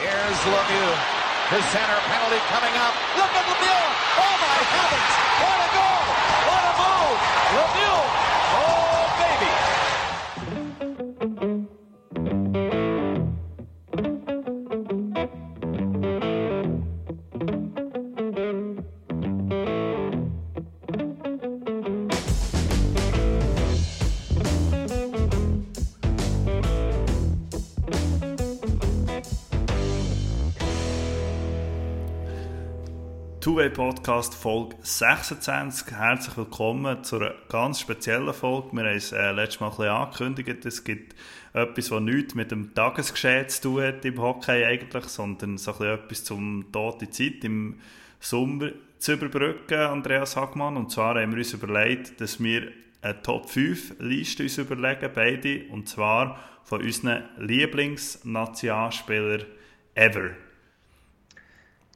Here's Lemieux. His center penalty coming up. Look at Lemieux. Oh my heavens. What a goal. What a move. Lemieux. Podcast Folge 26. Herzlich willkommen zu einer ganz speziellen Folge. Wir haben es äh, letztes Mal ein bisschen angekündigt. Es gibt etwas, was nichts mit dem Tagesgeschehen zu tun hat im Hockey eigentlich, sondern so ein etwas zum tote Zeit im Sommer zu überbrücken, Andreas Hagmann. Und zwar haben wir uns überlegt, dass wir eine Top 5 Liste uns überlegen, beide, und zwar von unseren Lieblingsnationalspielern ever.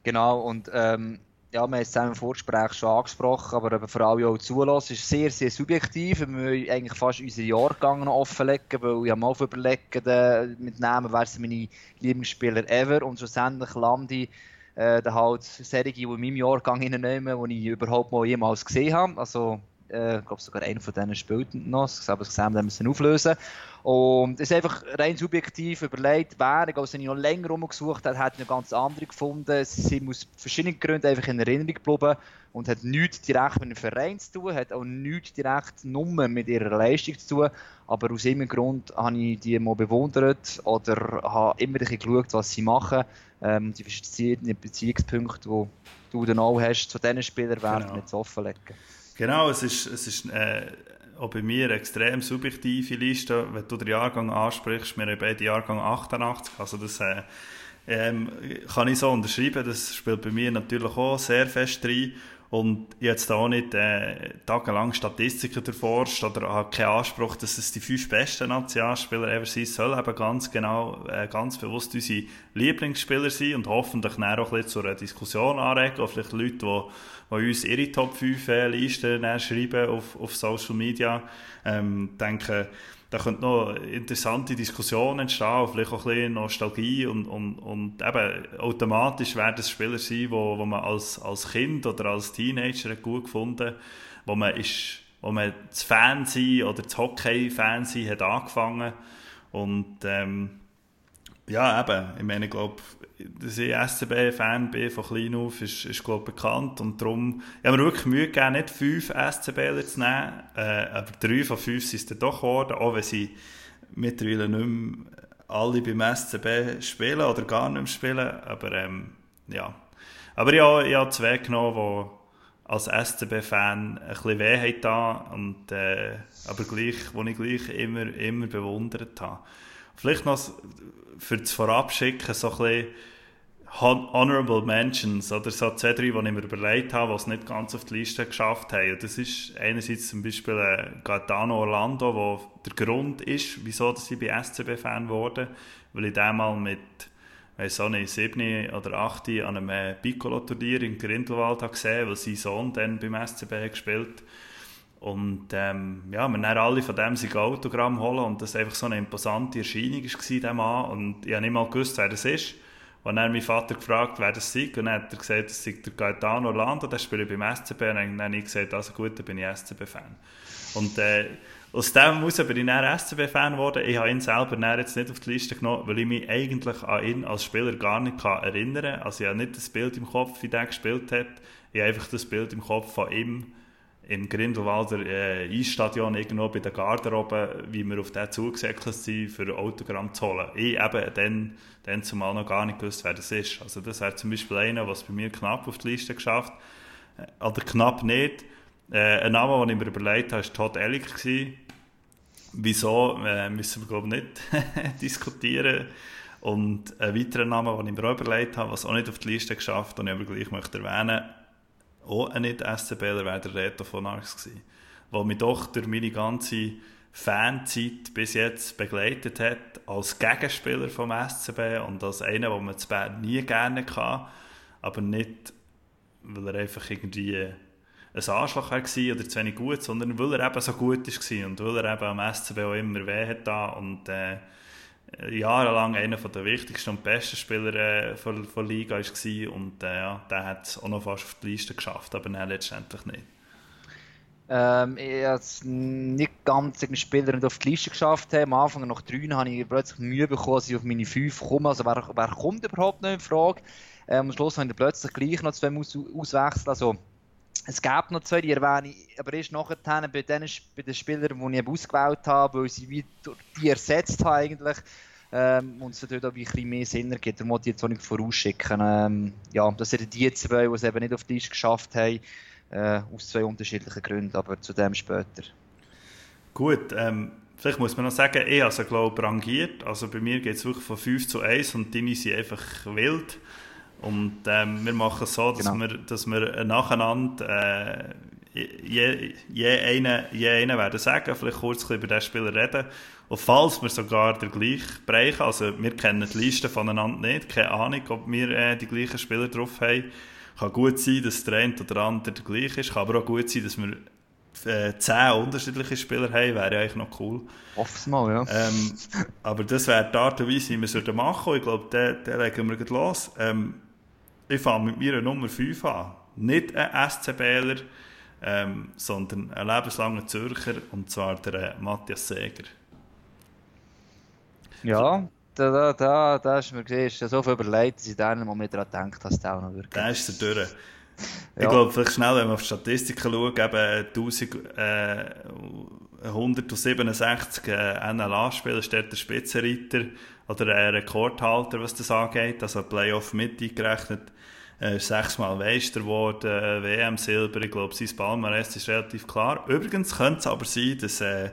Genau, und ähm, ja, wir haben es im Vorgespräch schon angesprochen, aber eben vor allem auch zulassen, ist sehr, sehr subjektiv. Wir müssen eigentlich fast unsere Jahrgänge noch offenlegen, weil ich habe mal überlegt, äh, mit Namen, wer sind meine Lieblingsspieler ever und schlussendlich lande ich äh, halt Serie, die in meinem Jahrgang hineinnehmen, die ich überhaupt mal jemals gesehen habe. Also, äh, ich glaube sogar einer von denen spielt noch, es gesehen, wir müssen auflösen. Und es ist einfach rein subjektiv überlegt, wer, ich also, wenn ich noch länger rumgesucht habe, hat eine ganz andere gefunden. Sie sind aus verschiedenen Gründen einfach in Erinnerung geblieben und hat nichts direkt mit dem Verein zu tun, hat auch nichts direkt nur mit ihrer Leistung zu tun. Aber aus irgendeinem Grund habe ich die mal bewundert oder habe immer ein bisschen geschaut, was sie machen. Ähm, die verschiedenen Beziehungspunkte, die du dann auch hast zu diesen Spielern, werden Genau. jetzt offenlegen. Genau, es ist, es ist äh, auch bei mir eine extrem subjektive Liste. Wenn du den Jahrgang ansprichst, wir haben beide Jahrgang 88, also das äh, ähm, kann ich so unterschreiben. Das spielt bei mir natürlich auch sehr fest rein. Und jetzt auch nicht äh, tagelang Statistiken erforscht oder habe keinen Anspruch, dass es die fünf besten Nationalspieler ever sein sollen. Eben ganz genau, äh, ganz bewusst unsere Lieblingsspieler sein und hoffentlich dann auch ein bisschen zu einer Diskussion anregen. Auch vielleicht Leute, die, die uns ihre Top 5 äh, Listen schreiben auf, auf Social Media. Ähm, denke, da könnte noch interessante Diskussion entstehen, vielleicht auch ein bisschen Nostalgie und, und, und eben automatisch werden es Spieler sein, wo, wo man als, als Kind oder als Teenager gut gefunden wo man ist, wo man das Fan sein oder das Hockey-Fan hat angefangen und ähm, ja, eben. Ich meine, ich glaube, dass ich SCB-Fan bin von klein auf, ist, ist glaube ich, bekannt. Und darum, ich habe mir wirklich Mühe gegeben, nicht fünf SCBler zu nehmen, äh, aber drei von fünf sind es dann doch geworden, auch wenn sie mittlerweile nicht mehr alle beim SCB spielen oder gar nicht mehr spielen. Aber ähm, ja. Aber habe, ich habe zwei genommen, die als SCB-Fan ein bisschen weh haben und äh, aber gleich, wo ich gleich immer, immer bewundert habe. Vielleicht noch für das Vorabschicken so ein bisschen Hon Honorable Mentions oder so zwei, drei, die ich mir überlegt habe, die es nicht ganz auf die Liste geschafft haben. Und das ist einerseits zum Beispiel äh, Gaetano Orlando, wo der Grund ist, wieso dass ich bei SCB-Fan wurde, weil ich den mal mit weiss auch nicht, 7 oder 8 an einem äh, Piccolo-Turnier in Grindelwald habe gesehen, weil sein Sohn dann beim SCB hat gespielt und ähm, ja, wir dann alle von dem sein Autogramm holen und das einfach so eine imposante Erscheinung war, dieser Mann. Und ich habe nicht mal gewusst, wer das ist. Und dann hat mein Vater gefragt, wer das sei. Und dann hat er gesagt, das sei der Gaetano Orlando, der spielt beim SCB. Und dann habe ich gesagt, also gut, dann bin ich SCB-Fan. Und äh, aus dem heraus bin ich dann SCB-Fan geworden. Ich habe ihn selber dann jetzt nicht auf die Liste genommen, weil ich mich eigentlich an ihn als Spieler gar nicht erinnern kann. Also ich habe nicht das Bild im Kopf, wie der gespielt hat. Ich habe einfach das Bild im Kopf von ihm im Grindelwalder äh, Eisstadion irgendwo bei der Garderobe, wie wir auf den zugesäckelt sind, für Autogramm zu holen. Ich eben dann, dann zumal noch gar nicht gewusst, wer das ist. Also das wäre zum Beispiel einer, was bei mir knapp auf die Liste geschafft äh, oder knapp nicht. Äh, ein Name, den ich mir überlegt habe, war Todd Ellick. Gewesen. Wieso, äh, müssen wir glaube ich nicht diskutieren. Und ein weiterer Name, den ich mir auch überlegt habe, was auch nicht auf die Liste geschafft und ich aber gleich möchte erwähnen auch ein nicht-SCBler wäre der Reto von Arx gewesen, der mich doch durch meine ganze Fanzeit bis jetzt begleitet hat, als Gegenspieler vom SCB und als einer, den man zu Bern nie gerne kann, aber nicht, weil er einfach irgendwie ein Anschlag war oder zu wenig gut, sondern weil er eben so gut war und weil er eben am SCB auch immer weh hat und äh, jahrelang einer der wichtigsten und besten Spieler äh, Liga war und äh, ja, der hat es auch noch fast auf die Liste geschafft, aber nein, letztendlich nicht. Ähm, ich habe es nicht ganz den Spieler auf die Liste geschafft. Am Anfang nach drei habe ich plötzlich Mühe bekommen, dass ich auf meine fünf komme. Also wer, wer kommt überhaupt noch in Frage? Ähm, am Schluss habe ich plötzlich gleich noch zwei aus auswechseln. Also, es gab noch zwei, die erwähne ich, aber erst nachher bei den, bei den Spielern, die ich ausgewählt habe, weil sie wie die ersetzt haben eigentlich. Ähm, und es dort auch ein bisschen mehr Sinn ergibt. Darum wollte ich jetzt auch nicht vorausschicken. Ähm, ja, das sind die zwei, die es eben nicht auf die Liste geschafft haben. Äh, aus zwei unterschiedlichen Gründen, aber zu dem später. Gut, ähm, vielleicht muss man noch sagen, ich habe es, glaube rangiert. Also bei mir geht es wirklich von 5 zu 1 und deine sind einfach wild. Und ähm, wir machen es so, dass, genau. wir, dass wir nacheinander äh, je, je, einen, je einen werden sagen, vielleicht kurz über diesen Spieler reden. Und falls wir sogar den gleichen Bereich, also wir kennen die Liste voneinander nicht, keine Ahnung, ob wir äh, die gleichen Spieler drauf haben, kann gut sein, dass der eine oder andere der gleiche ist. Kann aber auch gut sein, dass wir äh, zehn unterschiedliche Spieler haben. Wäre ja eigentlich noch cool. Hoff's mal, ja. Ähm, aber das wäre die Art und Weise, wie wir es machen Ich glaube, den, den legen wir los. Ähm, ich fange mit meiner Nummer 5 an. Nicht ein SCBler, ähm, sondern ein lebenslanger Zürcher, und zwar der äh, Matthias Seger. Ja, da, da, da, da hast du mir gesehen, ist so viel überlegt, dass ich dann mal daran denke, dass der auch noch wirklich. Der ist der durch. Ich ja. glaube, vielleicht schnell, wenn wir auf die Statistiken schauen, eben 1167 äh, NLA-Spieler ist dort der Spitzenreiter oder ein Rekordhalter, was das angeht, also Playoff mit eingerechnet. Er ist sechsmal Meister geworden, äh, WM-Silber, ich glaube, sein Palmarès ist relativ klar. Übrigens könnte es aber sein, dass äh,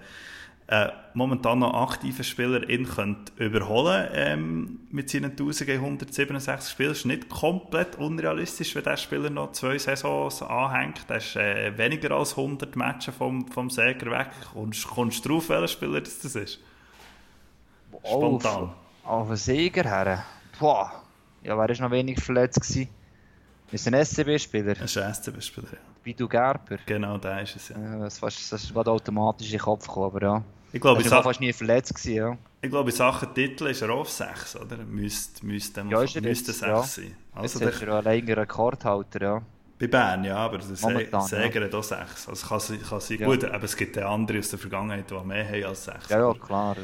äh, momentan noch aktiver Spieler ihn könnte überholen ähm, mit seinen 1167 Spielen. Das ist nicht komplett unrealistisch, wenn der Spieler noch zwei Saisons anhängt. Der ist äh, weniger als 100 Matches vom, vom Säger weg. Und kommst du drauf, welcher Spieler das ist? Spontan. Auf, Säger her? Boah. Ja, wer war noch wenig verletzt gewesen? Ist ein SCB-Spieler? Das ist ein SCB-Spieler, ja. Wie du Gerber? Genau, der ist es, ja. ja das, das ist gerade automatisch in den Kopf gekommen, aber ja. Ich glaube, er war fast nie verletzt gewesen, ja. Ich glaube, in Sachen Titel ist er auf 6, oder? Müsste, müsste, ja, müsste 6 ja. sein. Also jetzt ist er allein Rekordhalter, ja. Bei Bern, ja, aber der Säger ja. hat auch 6. Also kann, kann sein, ja. gut, aber es gibt andere aus der Vergangenheit, die mehr haben als 6. Ja, ja, klar.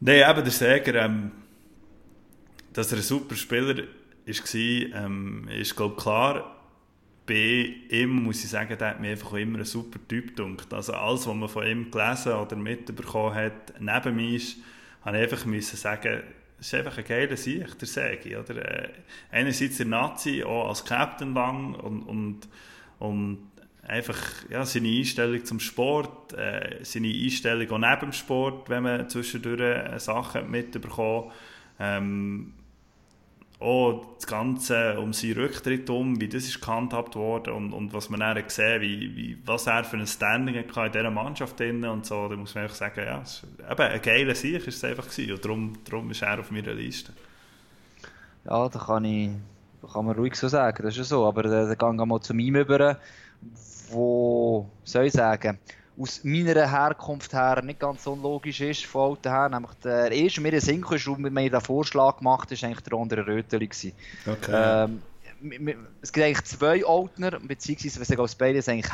Nein, eben der Säger, ähm, dass er ein super Spieler war, ähm, ist, glaube ich, klar bei ihm muss ich sagen, der hat mir einfach immer ein super Typ gedacht. Also alles, was man von ihm gelesen oder mitbekommen hat, neben mir ist, habe ich einfach müssen sagen, es ist einfach ein geiler Sieg, der Segi. Oder? Äh, einerseits der Nazi, auch als Captain lang und, und, und einfach ja, seine Einstellung zum Sport, äh, seine Einstellung auch neben dem Sport, wenn man zwischendurch äh, Sachen mitbekommt. Ähm, auch das Ganze um seinen Rücktritt um, wie das ist gehandhabt worden und, und was man dann gesehen wie, wie was er für ein Standing hatte in dieser Mannschaft drin und so, da muss man einfach sagen, ja, es ist, eben ein geiler Sieg ist es einfach gewesen und darum, darum ist er auf meiner Liste. Ja, da kann ich, kann man ruhig so sagen, das ist ja so, aber dann gehen wir mal zu ihm über, wo, soll ich sagen, aus meiner Herkunft her nicht ganz unlogisch ist, von Alten her. Nämlich der erste, mir in Sinn kam, und mir den Vorschlag gemacht ist eigentlich der andere Röteli. Okay. Ähm, es gibt eigentlich zwei Altner, beziehungsweise wenn es beides eigentlich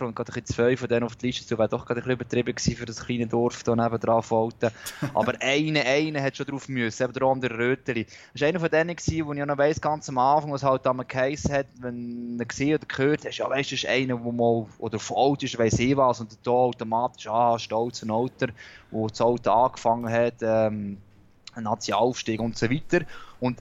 und gerade zwei von denen auf die Liste zu, wäre doch gerade ein bisschen übertrieben gewesen für das kleine Dorf da nebenan Alten. Aber einer, einer hat schon drauf müssen, eben der andere Röteli. Das war einer von denen, gewesen, wo ich noch weiss, ganz am Anfang, was halt am Case hat, wenn er gesehen oder gehört hast, ja weißt du, das ist einer, der mal, oder von alt ist, weiss ich was, und da automatisch, ah, stolz und Alter, wo das Auto angefangen hat, ähm, ein Nazi-Aufstieg und so weiter. Und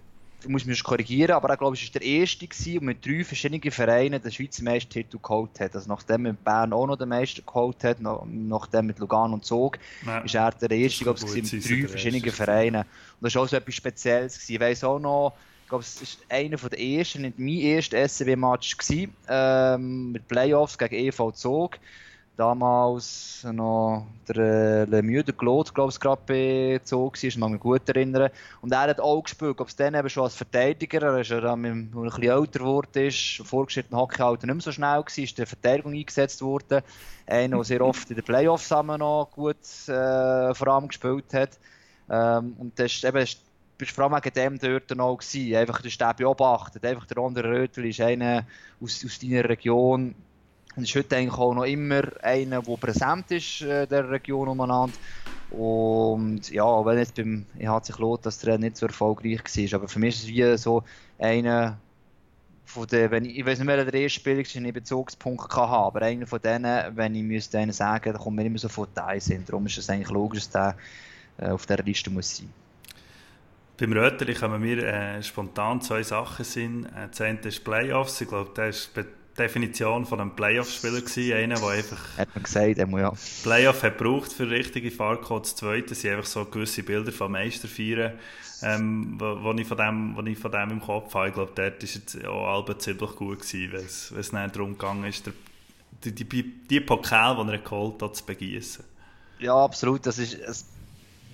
muss mich korrigieren, aber ich glaube, es war der erste der mit drei verschiedenen Vereinen den Schweizer Meistertitel geholt hat. Also nachdem mit Bern auch noch den Meister geholt hat, nachdem mit Lugano und Zog, ja. ist er der erste, glaube ich, mit drei verschiedenen Vereinen. Und das war auch so etwas Spezielles. Gewesen. Ich weiss auch noch, ich glaube, es war einer der ersten, nicht mein erster SCB-Match ähm, mit Playoffs gegen EV Zog damals noch der äh, Lemieux, der Claude, glaube ich, gerade bezogen war, ich kann mich gut erinnern. Und er hat auch gespielt, ob es dann eben schon als Verteidiger, er ist ja dann, als er ein bisschen älter geworden ist, vorgeschrittenen Hockeyalter nicht mehr so schnell war, ist der Verteidigung eingesetzt worden. Einer, der sehr oft in den Playoffs noch gut äh, vor allem gespielt hat. Ähm, und das ist eben, bist vor allem wegen dem dort noch gewesen. Einfach den Stäbe beobachtet. Einfach der andere Rötel ist einer aus, aus deiner Region. Und ist heute eigentlich auch noch immer einer, der präsent ist äh, der Region umeinander. Und ja, wenn jetzt beim EHC Klot das Rennen nicht so erfolgreich war, aber für mich ist es wie so einer von den, wenn ich, ich weiß nicht mehr, der erste Spieler ist, einen Bezugspunkt hatte, aber einer von denen, wenn ich müsste einen sagen, da kommt mir immer sofort ein Sinn. Darum ist es eigentlich logisch, dass der äh, auf dieser Liste muss sein. Beim Röteli kommen mir äh, spontan zwei Sachen sind. Äh, das eine ist Playoffs. Ich glaube, der ist Definition von einem Playoff-Spieler gewesen. Einer, der einfach... Hat man gesagt, einmal ja. Playoff hat gebraucht für richtige Fahrt. Das zweite sind einfach so gewisse Bilder von Meister feiern, ähm, wo, wo, ich von dem, wo ich von dem im Kopf habe. Ich glaube, dort war es auch Alba ziemlich gut gewesen, weil es, weil es nicht darum ging, ist, der, die, die, die Pokal, die er geholt hat, zu begießen. Ja, absolut. Das ist... Es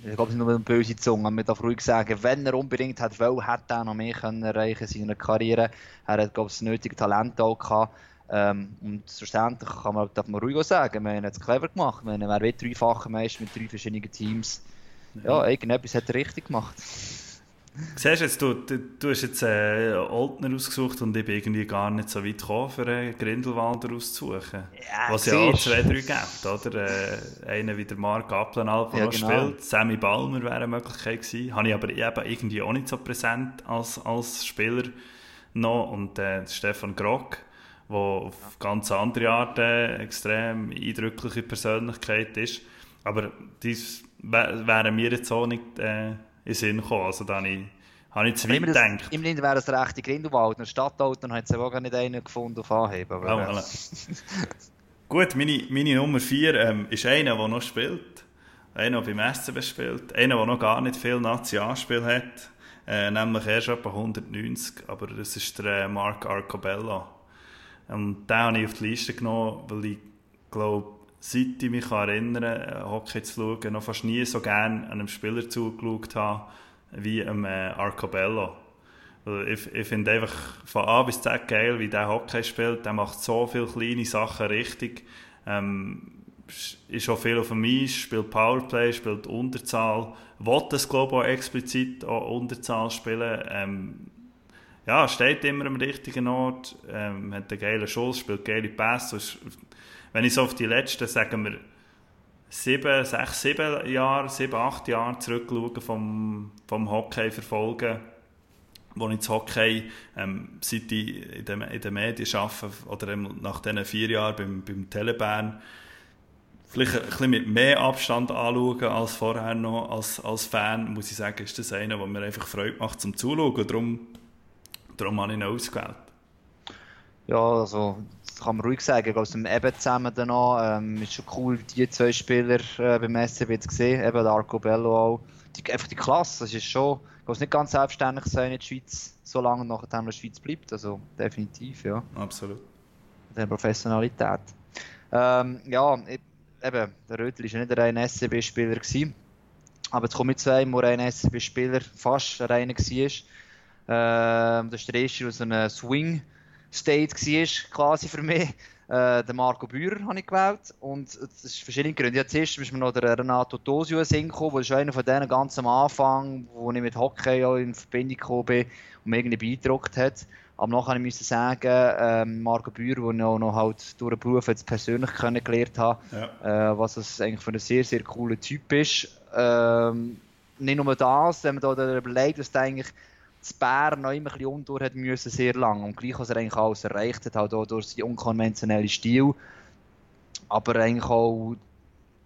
ich glaube, es ist nur eine böse Zunge. Man darf ruhig sagen, wenn er unbedingt hat wollen, hätte er noch mehr können erreichen in seiner Karriere. Er hat, glaube ich, das nötige Talent auch gehabt. Ähm, und schlussendlich kann man, darf man ruhig auch sagen, wir haben es clever gemacht. Wir haben er dreifacher Meister mit drei verschiedenen Teams. Ja, irgendetwas hat er richtig gemacht. Siehst jetzt, du, du, du hast jetzt äh, Oldner ausgesucht und ich bin irgendwie gar nicht so weit gekommen, für einen Grindelwalder auszusuchen. Ja, Was ja auch zwei, drei gibt, oder? Äh, einer wie der Marc Applenalp, der ja, noch genau. spielt. Sammy Balmer wäre eine Möglichkeit gewesen. Habe ich aber eben irgendwie auch nicht so präsent als, als Spieler noch. Und äh, Stefan Grock, der auf ganz andere Art äh, extrem eindrückliche Persönlichkeit ist. Aber dies wäre mir jetzt auch nicht... Äh, in den Sinn gekommen. Also da habe ich, habe ich zu weit gedacht. Immerhin wäre es der rechte Grindelwald. Ein Stadtauto dann hat es auch gar nicht einen gefunden auf Anheben. Aber, oh, voilà. Gut, meine, meine Nummer 4 ähm, ist einer, der noch spielt. Einer, der beim SCB spielt. Einer, der noch gar nicht viel Nationalspiel hat. Äh, nämlich erst etwa 190. Aber das ist der äh, Mark Arcobello. Und den habe ich auf die Liste genommen, weil ich glaube, seit ich mich erinnern äh, Hockey zu schauen, noch fast nie so gerne einem Spieler zugeschaut habe wie einem äh, Arcobello. Ich, ich finde einfach von A bis Z geil, wie der Hockey spielt. Der macht so viele kleine Sachen richtig. Ähm, ist auch viel auf dem Eis, spielt Powerplay, spielt Unterzahl. Will das, ich, auch explizit auch Unterzahl spielen. Ähm, ja, steht immer am richtigen Ort, ähm, hat einen geilen Schuss, spielt geile Pässe wenn ich so auf die letzten, sagen wir, sieben, sechs, sieben Jahre, sieben, acht Jahre zurückschaue vom, vom Hockey verfolgen, wo ich das Hockey, ähm, seit ich in den, in den Medien arbeite, oder nach diesen vier Jahren beim, beim Telebern, vielleicht ein bisschen mit mehr Abstand anschauen als vorher noch als, als Fan, muss ich sagen, ist das einer, der mir einfach Freude macht zum Zuschauen. Darum, darum habe ich ihn ausgewählt. Ja, also kann man ruhig sagen, aus dem Eben zusammen danach. Ähm, ist schon cool, die zwei Spieler äh, beim SCB zu sehen, eben der Arco Bello auch. Die, einfach die Klasse, das ist schon, ich weiß nicht ganz selbstständig sein in der Schweiz, so lange nachher in der Schweiz bleibt, also definitiv, ja. Absolut. Der Professionalität. Ähm, ja, eben, der Rötel war ja nicht ein SCB-Spieler aber jetzt kommen wir zwei, wo ein SCB-Spieler fast ein reiner war. Ähm, das ist der erste aus einem Swing- State war, quasi für mich. Äh, den Marco Bührer habe ich gewählt. Und das ist verschiedene Gründe. Ja, zuerst ist mir noch der Renato Tosio in der ist einer von denen ganz am Anfang, wo ich mit Hockey auch in Verbindung gekommen bin und mir irgendwie beeindruckt hat. Aber nachher musste ich sagen, ähm, Marco Bührer, den ich auch noch halt durch den Beruf jetzt persönlich kennengelernt habe, ja. äh, was es eigentlich für einen sehr, sehr cooler Typ ist. Ähm, nicht nur das, wenn man da überlegt, dass der eigentlich zu Bern noch immer ein bisschen müssen, sehr lang. Und gleich, was er eigentlich alles erreicht hat, halt auch durch seinen unkonventionellen Stil. Aber eigentlich auch,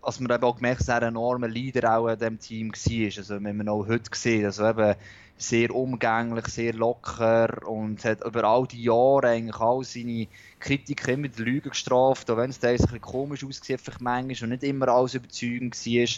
als man eben auch gemerkt hat, dass er ein enormer Leader auch in diesem Team war. Also, wenn man auch heute sieht, also eben sehr umgänglich, sehr locker und hat über all die Jahre eigentlich all seine Kritiker immer mit Lügen gestraft, auch wenn es da ein bisschen komisch aussieht, vielleicht und nicht immer alles überzeugend war.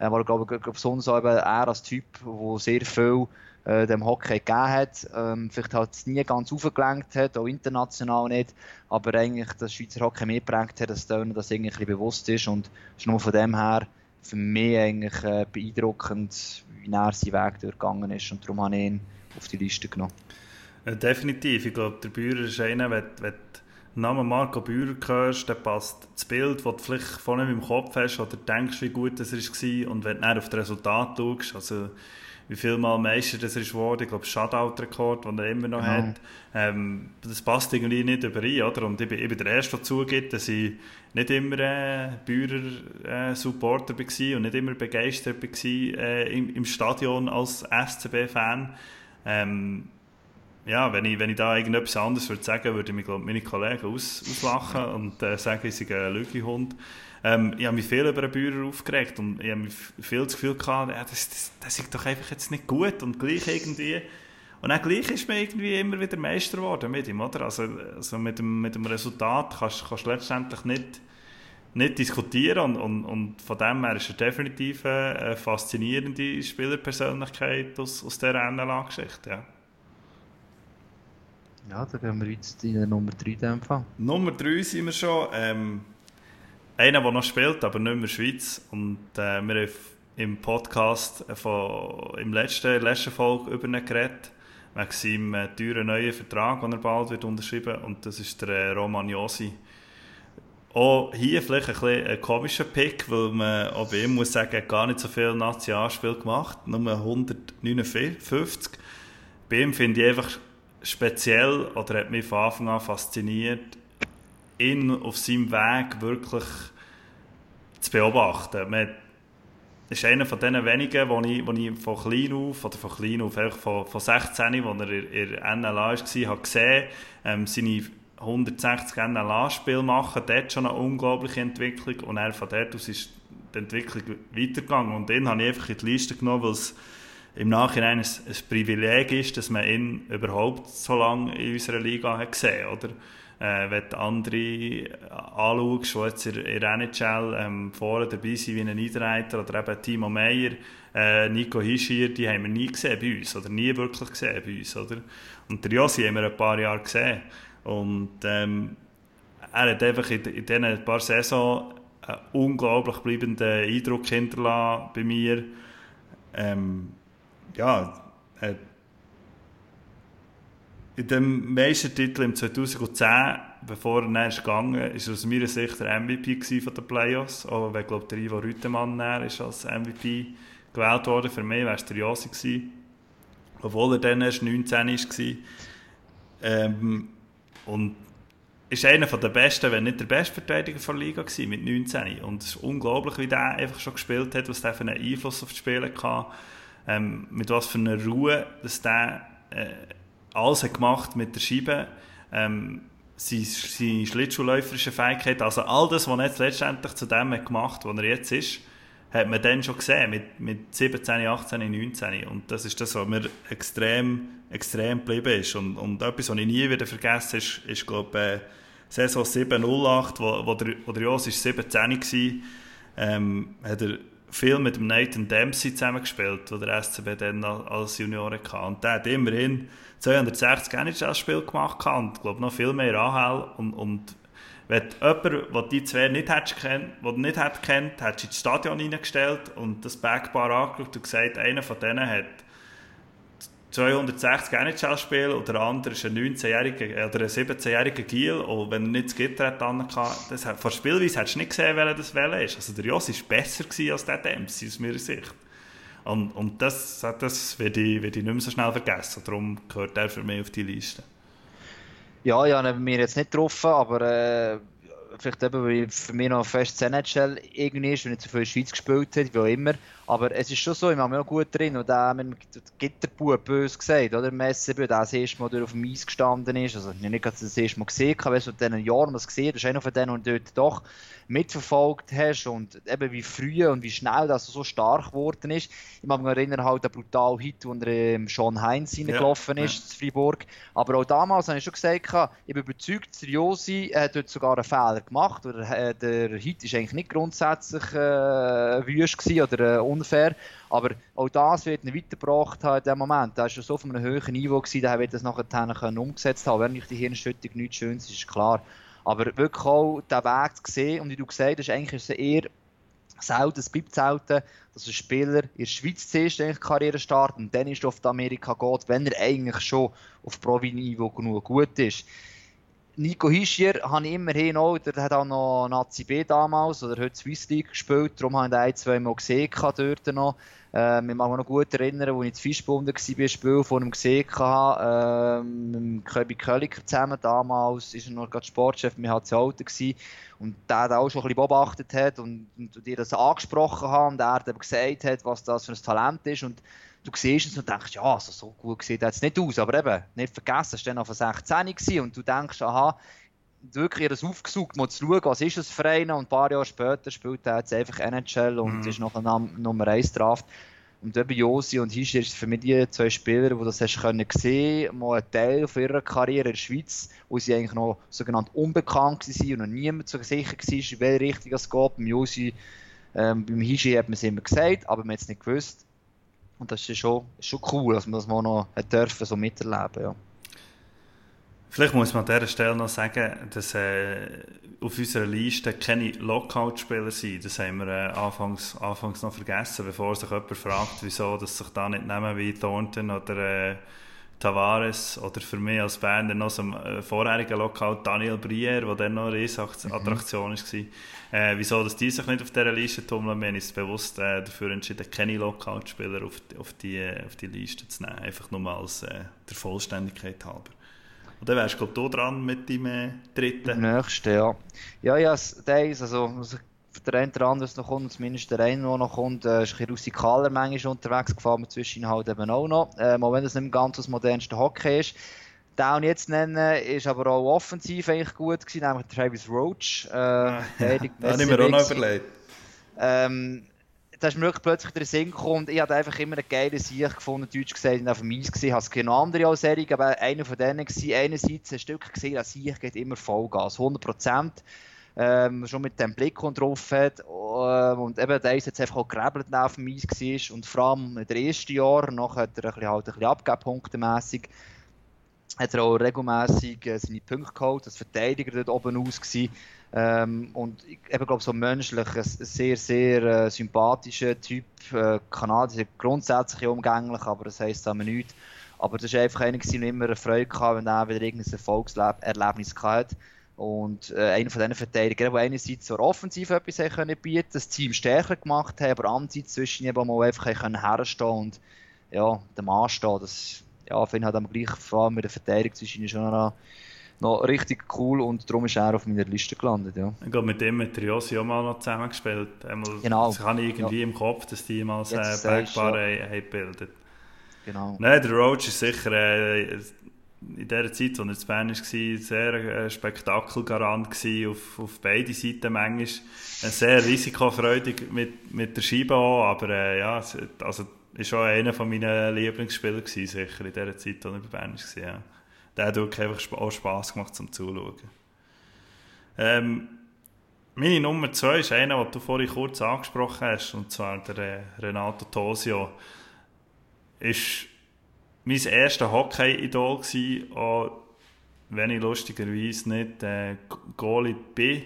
Äh, weil ich glaube, besonders auch eben er als Typ, der sehr viel äh, dem Hockey gegeben hat. Ähm, vielleicht hat es nie ganz aufgelenkt hat, auch international nicht, aber eigentlich das Schweizer Hockey mehr geprägt hat, dass das das irgendwie bewusst ist und es ist nur von dem her für mich eigentlich äh, beeindruckend, wie er sein Weg durchgegangen ist und darum habe ich ihn auf die Liste genommen. Ja, definitiv. Ich glaube, der Bührer ist einer, wenn, wenn Namen Marco Bührer hörst, dann passt das Bild, das du vielleicht vorne im Kopf hast oder denkst, wie gut das war und wenn du dann auf das Resultat schaust, also wie viel Mal Meister das ist geworden, ich glaube Shutout-Rekord, den er immer noch genau. hat, ähm, das passt irgendwie nicht überein, oder? Und ich bin, ich bin der Erste, der zugibt, dass ich nicht immer äh, Bäuer-Supporter äh, war und nicht immer begeistert war äh, im, im Stadion als SCB-Fan. Ähm, ja, wenn ich, wenn ich da irgendetwas anderes würde sagen, würde ich mich, glaube meine Kollegen aus, auslachen und äh, sagen, ich sei ein Lügehund. Ähm, ich habe mich viel über den Bäuer aufgeregt und ich habe viel das Gefühl gehabt, ja, das, das, das ist doch einfach jetzt nicht gut und gleich irgendwie... Und dann gleich ist man irgendwie immer wieder Meister geworden mit ihm, oder? Also, also mit, dem, mit dem Resultat kannst du letztendlich nicht, nicht diskutieren und, und, und von dem her ist er definitiv eine faszinierende Spielerpersönlichkeit aus, aus dieser NLA-Geschichte, ja. Ja, dann gehen wir jetzt in der Nummer 3 in Nummer 3 sind wir schon. Ähm, einer, der noch spielt, aber nicht mehr Schweiz. Und äh, wir haben im Podcast von, im letzten, letzten Folge über ihn geredet, wegen seinem äh, teuren neuen Vertrag, den er bald wird unterschreiben Und das ist der äh, Roman Josi. Auch hier vielleicht ein, bisschen ein komischer Pick, weil man auch bei ihm muss sagen, gar nicht so viel Nationalspiel gemacht, nur 159. Bei ihm finde ich einfach speziell oder hat mich von Anfang an fasziniert, ihn auf seinem Weg wirklich zu beobachten. Man ist einer von den wenigen, wo ich, wo ich von klein auf, oder von klein auf, von, von 16, als er in der NLA war, habe gesehen, ähm, seine 160 NLA-Spiele machen, dort schon eine unglaubliche Entwicklung und er von dort aus ist die Entwicklung weitergegangen und den habe ich einfach in die Liste genommen, weil es im Nachhinein ein, ein Privileg ist, dass man ihn überhaupt so lange in unserer Liga hat gesehen oder? Äh, wenn du andere anschaust, die jetzt in der NHL ähm, vorne dabei sind, wie ein Niederreiter oder eben Timo Meyer, äh, Nico Hischier, die haben wir nie gesehen bei uns, oder nie wirklich gesehen bei uns, oder? Und der Josi haben wir ein paar Jahre gesehen. Und ähm, er hat einfach in, in diesen paar Saisons einen unglaublich bleibenden Eindruck hinterlassen bei mir. Ähm, ja, äh, in dem Meistertitel im 2010, bevor er dann gegangen ist, ist aus meiner Sicht der MVP von den Playoffs. Auch wenn, glaube der Ivo Rütemann ist als MVP gewählt worden. Für mich wäre es der Josi gewesen. Obwohl er dann erst 19 war. Ähm, und ist einer der besten, wenn nicht der beste Verteidiger der Liga gewesen, mit 19. Und es ist unglaublich, wie der einfach schon gespielt hat, was der für einen Einfluss auf das Spiel hatte ähm, mit was für einer Ruhe, dass der äh, alles hat gemacht mit der Scheibe, ähm, seine, seine Schlittschuhläuferische Fähigkeit, also all das, was er jetzt letztendlich zu dem hat gemacht, wo er jetzt ist, hat man dann schon gesehen, mit, mit 17, 18, 19. Und das ist das, was mir extrem, extrem geblieben ist. Und, und etwas, was ich nie wieder vergessen ist, ist glaube ich, äh, Saison 7-08, wo, wo der, wo der Jos 17 war, ähm, hat er viel mit dem Nathan Dempsey zusammengespielt, der der SCB dann als Junior hatte. Und der hat immerhin 260 NHL-Spiele gemacht und glaube noch viel mehr AHL. Und, und wenn jemand, der die zwei nicht hätte kennt, der nicht hat kennt, hättest du ins Stadion reingestellt und das Backbar angeschaut und gesagt, einer von denen hat 260 NHL-Spiele und der andere ist ein 19-jähriger oder ein 17-jähriger Giel und wenn er nicht das Gitter hat, dann kann, das, von Spielweise hättest du nicht gesehen, wer das Welle ist. Also der Joss war besser als der Dempsey aus meiner Sicht. Und, und das, das werde, ich, werde ich nicht mehr so schnell vergessen. Darum gehört er für mich auf die Liste. Ja, ja, haben wir jetzt nicht getroffen, aber äh, vielleicht eben, weil für mich noch fest NHL irgendwie ist, wenn ich zu viel in der Schweiz gespielt habe, wie auch immer. Aber es ist schon so, ich habe mich auch gut drin. Und der mit Gitterbub böse gesagt, oder? Messebü, der das erste Mal auf dem Eis gestanden ist. Also, ich habe nicht das erste Mal gesehen, aber so in diesen Jahren was gesehen, das ist einer von denen, der dort doch mitverfolgt hast und eben wie früh und wie schnell das so stark geworden ist. Ich mag mich erinnern, halt an brutal Hit, wo er ähm, Sean Heinz reingelaufen ja, ist, ja. in Freiburg. Aber auch damals habe ich schon gesagt, ich bin überzeugt, Seriosi hat dort sogar einen Fehler gemacht. Oder, äh, der Hit war eigentlich nicht grundsätzlich äh, wüst oder äh, unfair. Aber auch das wird nicht weitergebracht haben in dem Moment. Da war schon so auf einem höheren Niveau, gewesen, da wird das nachher umgesetzt haben. Wenn ich die Hirnschüttung nichts Schönes ist, ist klar. Aber wirklich auch den Weg zu sehen, und wie du gesagt hast, eigentlich ist es eher selten, es bleibt selten, dass ein Spieler in der Schweiz zuerst eigentlich Karriere startet und dann ist auf Amerika geht, wenn er eigentlich schon auf Provi-Niveau genug gut ist. Nico Hischier habe ich immerhin auch, der hat auch noch Nazi B damals oder heute Swiss League gespielt, darum habe ich ihn ein, zwei Mal gesehen dort noch. Ähm, ich mag mich noch gut erinnern, als ich in Fischbunden war, ein Spiel von ihm gesehen habe, ähm, mit Köbi Kölliker zusammen damals, ist er noch gerade Sportchef bei HC Alten gewesen, und der hat auch schon ein bisschen beobachtet hat und, und, dir das angesprochen hat und er hat gesagt hat, was das für ein Talent ist und du siehst es und denkst, ja, also so gut sieht jetzt nicht aus, aber eben, nicht vergessen, es war dann auf 16 gewesen und du denkst, aha, wirklich das aufgesucht, mal zu schauen, was ist das für einen und ein paar Jahre später spielt er jetzt einfach NHL und mhm. ist noch ein Nummer 1 Draft. Und eben Josi und Hisch ist für mich die zwei Spieler, die das hast können sehen, mal ein Teil von ihrer Karriere in der Schweiz, wo sie eigentlich noch sogenannt unbekannt waren und noch niemand so sicher war, in welche Richtung es geht. Beim Josi, ähm, beim Hishi hat man es immer gesagt, aber man hat es nicht gewusst. Und das ist schon, schon cool, dass man das mal noch dürfen, so miterleben ja. Vielleicht muss man an dieser Stelle noch sagen, dass äh, auf unserer Liste keine Lockout-Spieler sind. Das haben wir äh, anfangs, anfangs noch vergessen, bevor sich jemand fragt, wieso dass sich da nicht nehmen wie Thornton oder äh, Tavares oder für mich als Berner noch ein äh, vorheriger Lockout Daniel Brier, der dann noch eine Riesenattraktion mhm. war. Äh, wieso dass die sich nicht auf dieser Liste tummeln, wir haben uns bewusst äh, dafür entschieden, keine Lockout-Spieler auf, auf, die, äh, auf die Liste zu nehmen. Einfach nur mal als äh, der Vollständigkeit halber. Und dann wärst du dran mit deinem äh, dritten. Nächsten, ja. Ja, ja, der also, also der eine oder andere noch kommt, zumindest der eine, der noch kommt, äh, ist ein bisschen rustikaler manchmal unterwegs, gefällt mir zwischen halt eben auch noch. Äh, auch wenn es nicht ganz das modernste Hockey ist. Den ich jetzt nenne, ist aber auch offensiv eigentlich gut gewesen, nämlich Travis Roach. Äh, ja, ja, da habe ich mir auch noch überlegt. Ähm, da ist mir wirklich plötzlich der Sinn gekommen ich habe einfach immer eine geile Sicht gefunden, deutsch gesagt, und auf dem Eis gesehen, habe es keine andere als Serie, aber einer von denen war einerseits ein Stück gesehen, dass Sicht geht immer Vollgas, 100 Prozent. Ähm, schon mit dem Blick drauf hat ähm, und eben der ist jetzt einfach auch gerebelt auf dem Eis war und vor allem in den ersten Jahren, noch hat er ein bisschen, halt ein bisschen abgegeben, punktemässig, hat er auch regelmässig äh, seine Punkte geholt, als Verteidiger dort oben aus gewesen. Ähm, und ich glaube, so menschlich ein sehr, sehr äh, sympathischer Typ. Äh, Kanadier grundsätzlich umgänglich, aber das heisst aber nichts. Aber das war einfach einer, der immer eine Freude hatte, wenn er wieder irgendein Erfolgserlebnis hatte. Und äh, einer von diesen Verteidigern, der einerseits so offensiv etwas können bieten das Team stärker gemacht hat, aber andererseits zwischen eben mal einfach können herstehen und ja, dem Mann stehen. Das ja, finde ich halt am gleich vor allem mit der Verteidigung zwischen schon noch noch richtig cool und darum ist er auf meiner Liste gelandet. Ja. Ich glaube, mit dem hat Riosi auch mal noch zusammengespielt. Einmal, genau. Das habe ich irgendwie ja. im Kopf, dass die mal äh, Backbar ja. gebildet Genau. Nein, der Roach ist sicher äh, in der Zeit, als er in Bern war, sehr äh, Spektakelgarant auf, auf beide Seiten manchmal. Sehr risikofreudig mit, mit der Scheibe auch, aber äh, ja, also ist schon einer meiner Lieblingsspieler gewesen, sicher in der Zeit, als er bei Bern war. Ja der hat wirklich einfach auch Spass gemacht zum Zuschauen. Ähm, meine Nummer zwei ist einer, den du vorhin kurz angesprochen hast, und zwar der äh, Renato Tosio. Ist mein erstes Hockey-Idol auch wenn ich lustigerweise nicht äh, Goalie bin,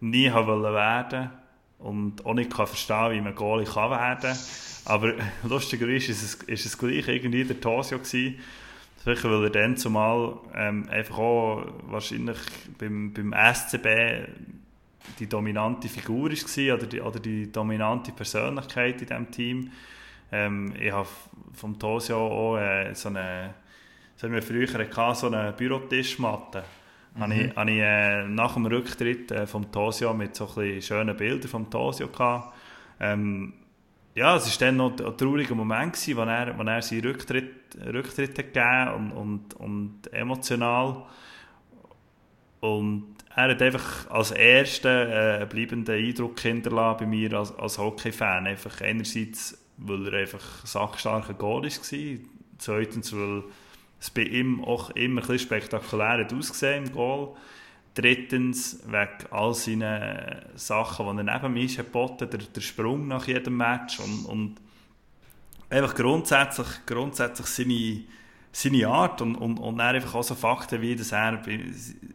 nie wollte werden und auch nicht kann verstehen, wie man Goalie kann werden. Aber lustigerweise ist es, ist es gleich irgendwie der Tosio gewesen, Sicher, weil er dann zumal ähm, einfach auch wahrscheinlich beim, beim SCB die dominante Figur war oder die, oder die dominante Persönlichkeit in diesem Team. Ähm, ich habe vom Tosio auch äh, so eine, das haben wir früher gehabt, so eine Bürotischmatte. Mhm. Habe ich, habe ich äh, nach dem Rücktritt äh, vom Tosio mit so ein schönen Bildern vom Tosio gehabt. Ähm, ja, es war dann noch ein trauriger Moment, gewesen, wo er, wo er seinen Rücktritt, Rücktritt gegeben und, und, und emotional. Und er hat einfach als erster äh, bleibenden Eindruck hinterlassen bei mir als, als Hockey-Fan. Einfach einerseits, weil er einfach sachstarker Goal war, zweitens, weil es bei ihm auch immer ein spektakulär ausgesehen im Goal. Drittens, wegen all seinen Sachen, die er neben mir geboten, der, der Sprung nach jedem Match. Und, und einfach grundsätzlich, grundsätzlich seine, seine Art und, und, und dann einfach auch so Fakten wie, dass er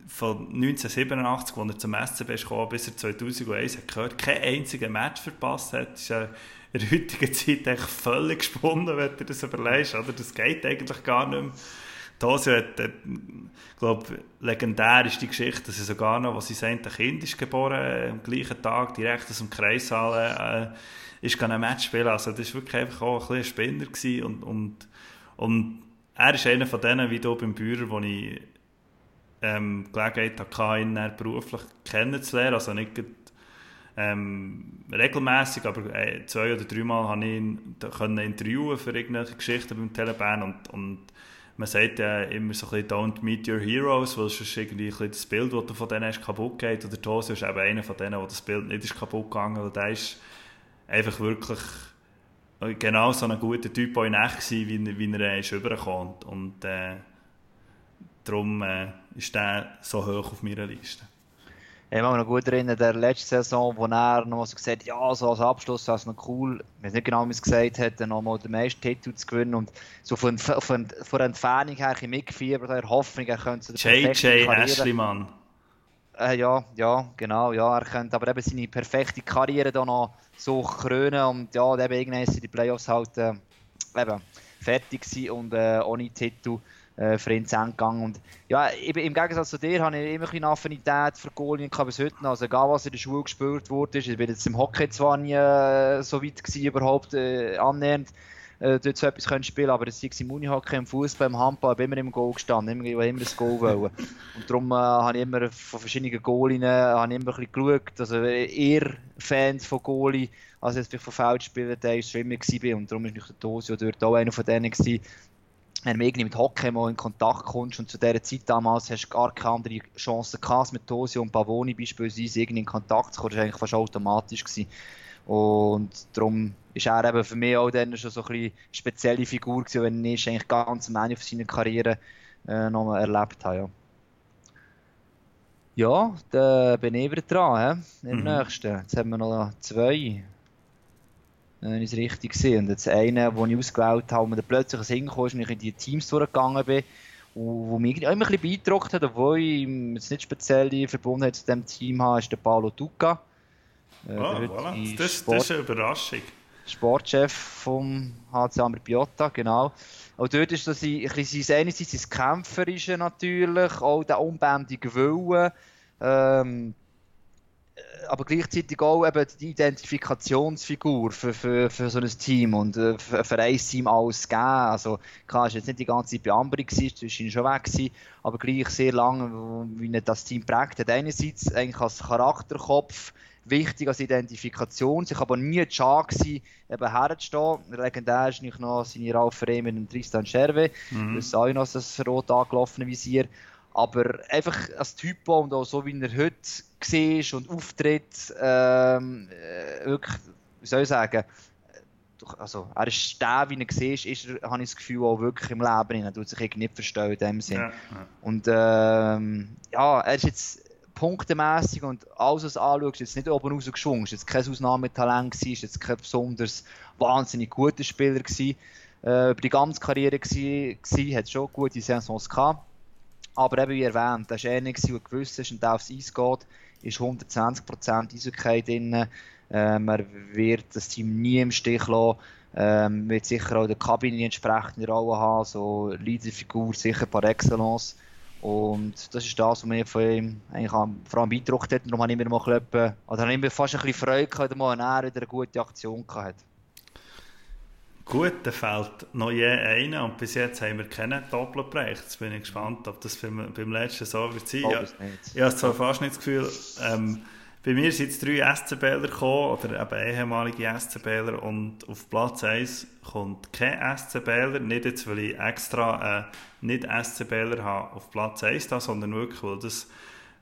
von 1987, als er zum SCB kam, bis er 2001 hat gehört, kein einziges Match verpasst hat, ist er in der heutigen Zeit echt völlig gesponnen, wenn du das überlegst, oder? Das geht eigentlich gar nicht mehr. Tosio hat, hat glaube legendär ist die Geschichte, dass er sogar noch, als sein Kind ist geboren, am gleichen Tag direkt aus dem Kreissaal äh, ist ein Match spielen. Also das war wirklich einfach auch ein, ein Spinner gewesen. und, und, und er ist einer von denen, wie du beim Bührer, wo ich ähm, Gelegenheit hatte, ihn beruflich kennenzulernen, also nicht ähm, regelmäßig, aber äh, zwei oder dreimal habe ich ihn können interviewen für irgendwelche Geschichten beim Telebahn und, und man sagt ja immer so ein bisschen «Don't meet your heroes», weil sonst irgendwie ein das Bild, das du von denen hast, kaputt geht. Oder Tosi ist eben einer von denen, wo das Bild nicht ist kaputt gegangen weil der ist einfach wirklich genau so ein guter Typ auch in echt wie, wie er ist übergekommen. Und äh, darum äh, ist der so hoch auf meiner Liste. Ich kann mich noch gut erinnern, der letzte Saison, wo er noch so gesagt hat, ja, so als Abschluss wäre es noch cool, ich weiß nicht genau, wie es gesagt hat, noch mal den meisten Titel zu gewinnen. Und so von, von, von der Entfernung her ein mitgefiebert, der Hoffnung, er könnte so JJ Ashleyman. Äh, ja, ja, genau, ja, er könnte aber eben seine perfekte Karriere da noch so krönen und ja, eben irgendwann sind die Playoffs halt äh, eben fertig gewesen und äh, ohne Titel äh, zu gegangen. Und ja, eben, im Gegensatz zu dir habe ich immer eine Affinität für Goalien bis heute. Also egal, was in der Schule gespielt wurde, ich bin jetzt im Hockey zwar nie äh, so weit gewesen, überhaupt äh, annähernd äh, dort so etwas können spielen aber es sei im Unihockey, im Fußball, im Handball, ich bin immer im Goal gestanden, immer, immer das Goal wollen. Und darum äh, habe ich immer von verschiedenen Goalien äh, habe ich immer ein bisschen geschaut, also eher Fans von Goalie, als jetzt von Feldspielern, der ich Schwimmer war und darum ist nicht der Tosio dort auch einer von denen gewesen, wenn du irgendwie mit Hockey mal in Kontakt kommst und zu dieser Zeit damals hast du gar keine andere Chance gehabt, mit Tosi und Pavoni beispielsweise irgendwie in Kontakt zu kommen, das war eigentlich fast automatisch. Gewesen. Und darum ist er eben für mich auch dann schon so ein eine spezielle Figur gewesen, wenn ich eigentlich ganz am Ende seiner Karriere äh, noch mal erlebt habe. Ja. Ja, dann bin ich wieder dran, he? im mhm. nächsten. Jetzt haben wir noch zwei wenn ich es richtig sehe. Und jetzt einer, den ich ausgewählt habe, wo mir plötzlich ein hingekommen ist, und ich in die Teams durchgegangen bin, und wo mich immer ein bisschen beeindruckt hat, obwohl ich jetzt nicht speziell verbunden zu diesem Team habe, ist der Paolo Duca. Äh, oh, voilà. das, Sport, das ist eine Überraschung. Sportchef vom HC Amber Piotta, genau. Auch dort ist das ein bisschen einerseits das Kämpferische natürlich, auch der unbändige Willen. Ähm, aber gleichzeitig auch eben die Identifikationsfigur für, für, für so ein Team und äh, für, für ein Team alles geben. Also klar, ist jetzt nicht die ganze Zeit bei Ambri gewesen, zwischen schon weg gewesen, aber gleich sehr lange, wie er das Team prägt hat. Einerseits eigentlich als Charakterkopf, wichtig als Identifikation, sich aber nie schade gewesen, eben herzustehen. Legendär ist nicht noch seine Rauferei mit dem Tristan Scherwe, mhm. das ist auch noch das rot angelaufene Visier. Aber einfach als Typo und auch so, wie er heute siehst und auftritt, ähm, äh, wirklich, wie soll ich sagen, also, er ist der, wie er siehst, ist er, habe ich das Gefühl, auch wirklich im Leben. Er tut sich irgendwie nicht verstehen in dem Sinn. Ja, ja. Und ähm, ja, er ist jetzt punktemäßig und alles, was du anschaust, jetzt nicht oben rausgeschwungen. Ist jetzt kein Ausnahmetalent gewesen, ist jetzt kein besonders wahnsinnig guter Spieler gewesen. Äh, über die ganze Karriere gewesen, gewesen, hat schon gute Saisons gehabt. Aber eben wie erwähnt, er war einer, der gewusst ist und der aufs Eis geht ist 120% Eishockey drin. Ähm, er wird das Team nie im Stich lassen. Ähm, wird sicher auch der Kabine entsprechende Rolle haben, so Leaderfigur sicher par excellence. Und das ist das, was mir von ihm eigentlich vor allem beeindruckt hat. darum habe ich mir habe ich mir fast ein bisschen Freude gehabt, dass er wieder eine gute Aktion hatte. Gut, dann fällt noch je einer und bis jetzt haben wir keinen Doppelbereich. Jetzt bin ich gespannt, ob das beim, beim letzten so wird sein. Ja, ich habe zwar fast nicht das Gefühl, ähm, bei mir sind jetzt drei SCBler gekommen, oder eben ehemalige SCBler und auf Platz 1 kommt kein SCBler, nicht jetzt, weil ich extra äh, nicht SCBler habe auf Platz 1 da, sondern wirklich, weil das,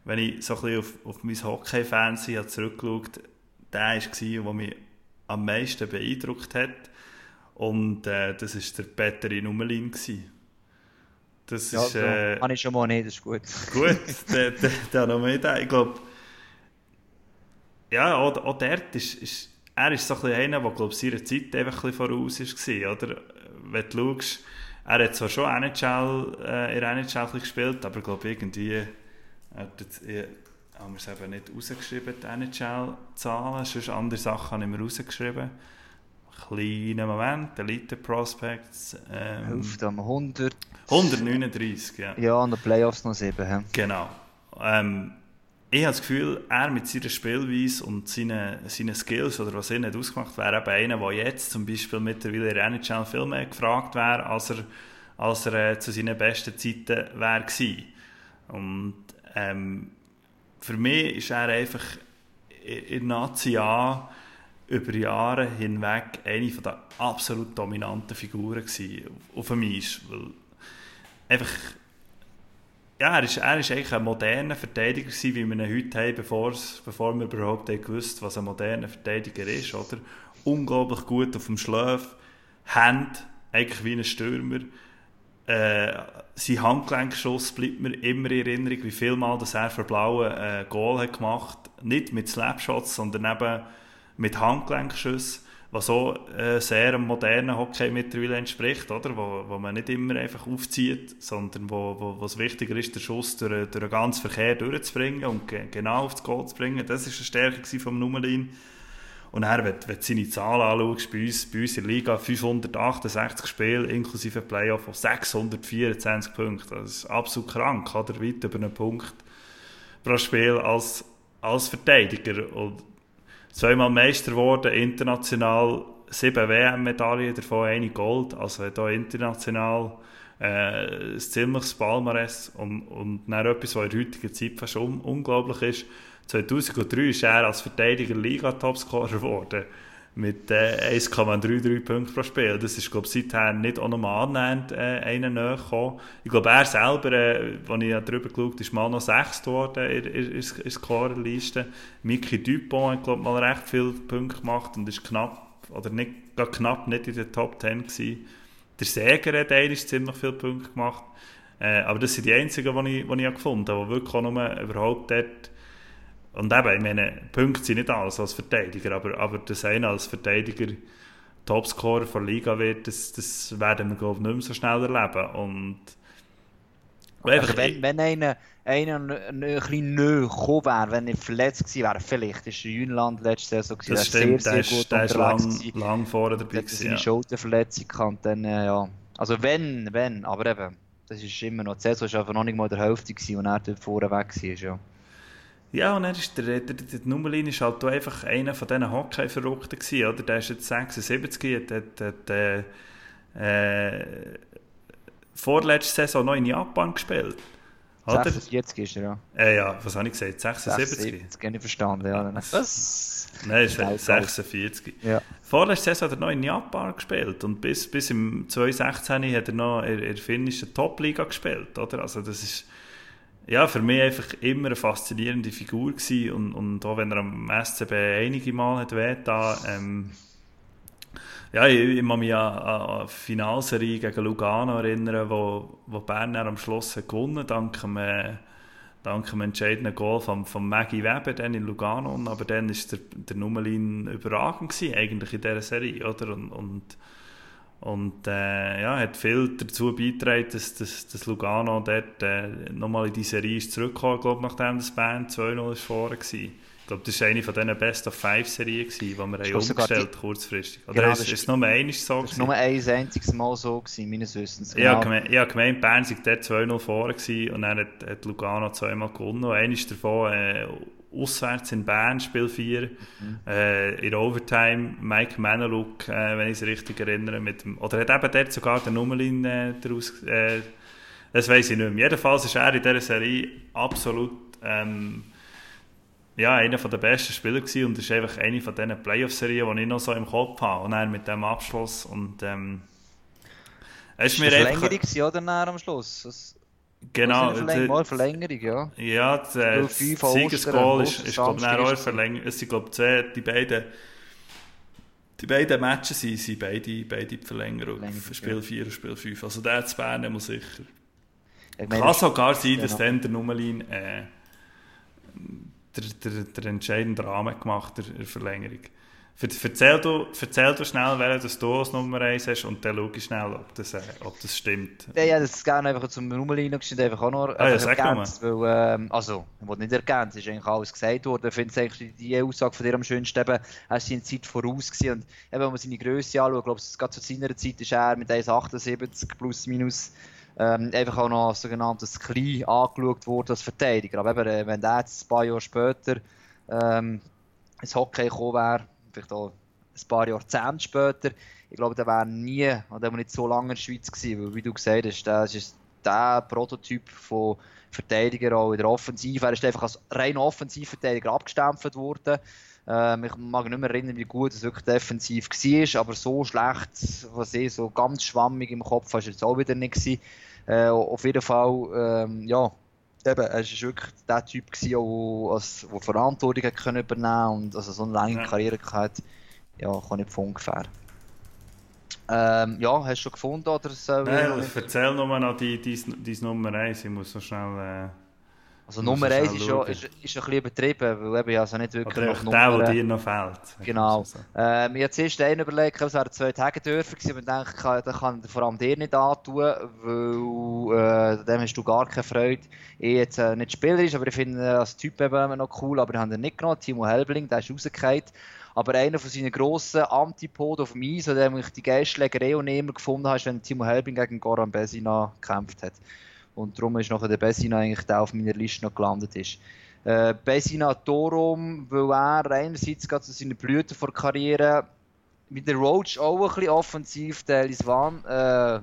wenn ich so ein bisschen auf, auf mein Hockey-Fernsehen zurückgeschaut der war, der mich am meisten beeindruckt hat und äh, das war der Petteri Nummelin. Das ja, ist... Äh, habe ich schon mal nicht, das ist gut. Gut, der, der, der noch mehr Ich glaube... Ja, auch, auch dort ist, ist... Er ist so ein bisschen einer, der, glaube ich, seiner Zeit einfach ein bisschen voraus war, oder? Wenn du schaust, er hat zwar schon NHL, äh, in der NHL gespielt, aber ich glaube irgendwie... Hat jetzt, ich, haben wir es eben nicht rausgeschrieben, die NHL-Zahlen, sonst andere Sachen habe ich mir rausgeschrieben kleinen Moment, Elite Prospects. Ähm, Auf dem 100. 139, ja. Ja, und den Playoffs noch 7. He? Genau. Ähm, ich habe das Gefühl, er mit seiner Spielweise und seinen, seinen Skills oder was er nicht ausgemacht wäre, eben einer, der jetzt zum Beispiel mittlerweile in der NHL viel mehr gefragt wäre, als er, als er äh, zu seinen besten Zeiten wäre gewesen. Und ähm, für mich ist er einfach in Nazi A über Jahre hinweg eine der absolut dominanten Figuren auf dem Eis. Weil einfach, ja, er ist, er ist eigentlich ein moderner Verteidiger gewesen, wie wir ihn heute haben, bevor, bevor wir überhaupt gewusst was ein moderner Verteidiger ist. Oder? Unglaublich gut auf dem Schlaf, Hand, eigentlich wie ein Stürmer. Äh, sein Handgelenkschuss bleibt mir immer in Erinnerung, wie viel Mal das er für Blaue äh, Goal hat gemacht Nicht mit Slapshots, sondern eben mit Handgelenkschüssen, was so äh, sehr einem modernen Hockey mittlerweile entspricht, oder? Wo, wo man nicht immer einfach aufzieht, sondern wo, wo, wo es wichtiger ist, den Schuss durch, durch den ganzen Verkehr durchzubringen und ge genau aufs Goal zu bringen. Das war eine Stärke vom Nummerlin. Und er, wenn, wenn du seine Zahlen anschaust, bei uns, bei uns in der Liga 568 Spiele inklusive Playoff auf 624 Punkte. Das ist absolut krank, oder? Weit über einen Punkt pro Spiel als, als Verteidiger. Und zweimal Meister geworden, international sieben WM-Medaillen, davon eine Gold. Also hier international äh, ein ziemliches Palmares und, und dann etwas, was in der heutigen Zeit fast un unglaublich ist 2003 ist er als Verteidiger Liga-Topscorer geworden. Mit äh, 1,33 Punkten pro Spiel. Das ist, glaube ich, seither nicht auch nochmal annähernd äh, einen näher gekommen. Ich glaube, er selber, äh, als ich drüber geschaut ist mal noch sechs geworden in, in, in, in Scorerliste. Mickey Dupont hat, glaube mal recht viele Punkte gemacht und ist knapp, oder nicht, knapp nicht in der Top 10 gewesen. Der Säger hat eigentlich ziemlich viele Punkte gemacht. Äh, aber das sind die einzigen, die ich, die ich gefunden habe, die wirklich auch nur überhaupt dort und eben, ich meine, Punkte sind nicht alles als Verteidiger, aber, aber dass einer als Verteidiger Topscorer der Liga wird, das, das werden wir, glaube ich, nicht mehr so schnell erleben. Und Einfach, wenn, wenn einer, einer ein bisschen näher gekommen wäre, wenn er verletzt gewesen wäre, vielleicht ist Jünland letzte Saison gewesen, das stimmt, sehr, sehr gut der ist lang, lang vorne dabei gewesen. Seine ja. Schulterverletzung kann, dann, äh, ja. Also wenn, wenn, aber eben, das ist immer noch, die Saison ist einfach noch nicht mal der Hälfte gewesen, und er dort vorne weg war, ja. Ja, und dann ist der, der, der Nummerlin ist halt einfach einer von diesen Hockey-Verrückten gewesen, oder? Der ist jetzt 76, hat, hat, hat äh, äh, vorletzte Saison noch in Japan gespielt. Oder? 46 ist er, ja. Äh, ja, was habe ich gesagt? 76? 76, gar nicht verstanden, ja. Was? Nein, es ist 46. Ja. Vorletzte Saison hat er noch in Japan gespielt und bis, bis im 2016 hat er noch in der finnischen Top-Liga gespielt, oder? Also das ist ja, für mich einfach immer eine faszinierende Figur gewesen und, und auch wenn er am SCB einige Mal hat wehgetan, ähm, ja, ich, ich kann mich an, an die Finalserie gegen Lugano erinnern, wo, wo Bern am Schluss hat gewonnen dank dem, äh, dank dem entscheidenden Goal von, von Maggie Weber dann in Lugano. Aber dann war der, der Nummerlin überragend gewesen, eigentlich in dieser Serie, oder? Und, und und äh, ja, hat viel dazu beigetragen, dass, dass, dass Lugano dort äh, nochmal in die Serie ist zurückgekommen, glaube nachdem das Band 2-0 vorne war. Ich glaube, das war eine von diesen Best-of-Five-Serien, die wir haben umgestellt die, kurzfristig. Oder genau, ist, ist es nur einmal so? Es war nur ein einziges Mal so, gewesen, meines Wissens. Genau. Ich habe gemeint, Bern sei dort 2-0 vorne und dann hat, hat Lugano zweimal gewonnen. Und eines davon äh, auswärts in Bern, Spiel 4, mhm. äh, in Overtime, Mike Manaluk, äh, wenn ich es richtig erinnere, mit dem, oder hat eben dort sogar den Nummerlin äh, daraus, äh, das weiß ich nicht mehr. Jedenfalls ist er in dieser Serie absolut ähm, ja, einer der besten Spieler gewesen und ist einfach eine von diesen Playoff-Serien, die ich noch so im Kopf habe. Und er mit dem Abschluss und ähm, es ist mir einfach... Verlängerung oder am Schluss? Das Genau. Verläng mal Verlängerung, ja. Ja, der Siegesgoal ist, ist glaube ich, auch Verlängerung. Es sind, glaube ich, die beiden, die beiden Matches sind, sind beide, beide die Verlängerung. Verlängerung Spiel 4 ja. und Spiel 5. Also der zu Bern muss sicher. Ich meine, Kann sogar sein, dass genau. dann der Nummerlin äh, der, der, der entscheidende Rahmen gemacht hat, der Verlängerung. Erzähl du, erzähl du schnell, welches du als Nummer 1 hast und dann schau ich schnell, ob das, äh, ob das stimmt. Ja, ja, das gerne einfach zum Nummerlino geschnitten, einfach auch noch ah, ja, ergänzt, weil, ähm, also, ich wollte nicht ergänzt, ist eigentlich alles gesagt worden. Ich finde eigentlich die Aussage von dir am schönsten, eben, er ist seine Zeit voraus gewesen und eben, wenn man seine Größe anschaut, glaube ich, gerade zu seiner Zeit ist er mit 1,78 plus minus ähm, einfach auch noch als sogenanntes Klein angeschaut worden als Verteidiger. Aber eben, äh, wenn der jetzt ein paar Jahre später ähm, ins Hockey gekommen wäre, vielleicht auch ein paar Jahrzehnte später, ich glaube, der wäre nie, oder nicht so lange in der Schweiz gewesen, weil wie du gesagt hast, das ist der Prototyp von Verteidiger auch in der Offensive. Er ist einfach als rein Offensivverteidiger abgestempelt worden. Ähm, ich mag nicht mehr erinnern, wie gut es wirklich defensiv war, aber so schlecht, was ich so ganz schwammig im Kopf war, es jetzt auch wieder nicht. Äh, auf jeden Fall, ähm, ja, eben, er war wirklich der Typ, der als, Verantwortung hat können übernehmen und also so eine lange ja. Karriere hat, ja, kann nicht von ungefähr. Ähm, ja, hast du schon gefunden oder so? Nein, erzähl nochmal noch die, die, die Nummer 1, ich muss so schnell... Äh also Nummer 1 ist, schon, ist, ist ein bisschen übertrieben, weil ich also nicht wirklich Oder noch Nummer... der, der dir noch fehlt. Genau. Ähm, ich habe zuerst einen überlegt, es wären zwei Tage dürfen gewesen, aber ich denke, das kann vor allem dir nicht antun, weil äh, dem hast du gar keine Freude. Ich jetzt äh, nicht spielerisch, aber ich finde ihn als Typ eben noch cool, aber ich habe ihn nicht genommen. Timo Helbling, der ist rausgefallen. Aber einer von seinen grossen Antipoden auf dem Eis, der ich die Geistschlägerei immer gefunden habe, ist, wenn Timo Helbling gegen Goran Besina gekämpft hat. Und darum ist nachher der Bessina eigentlich der auf meiner Liste noch gelandet ist. Äh, Bessina darum, weil er einerseits gerade zu seinen Blüten vor Karriere mit der Roach auch ein bisschen offensiv, der ist Wahn, äh,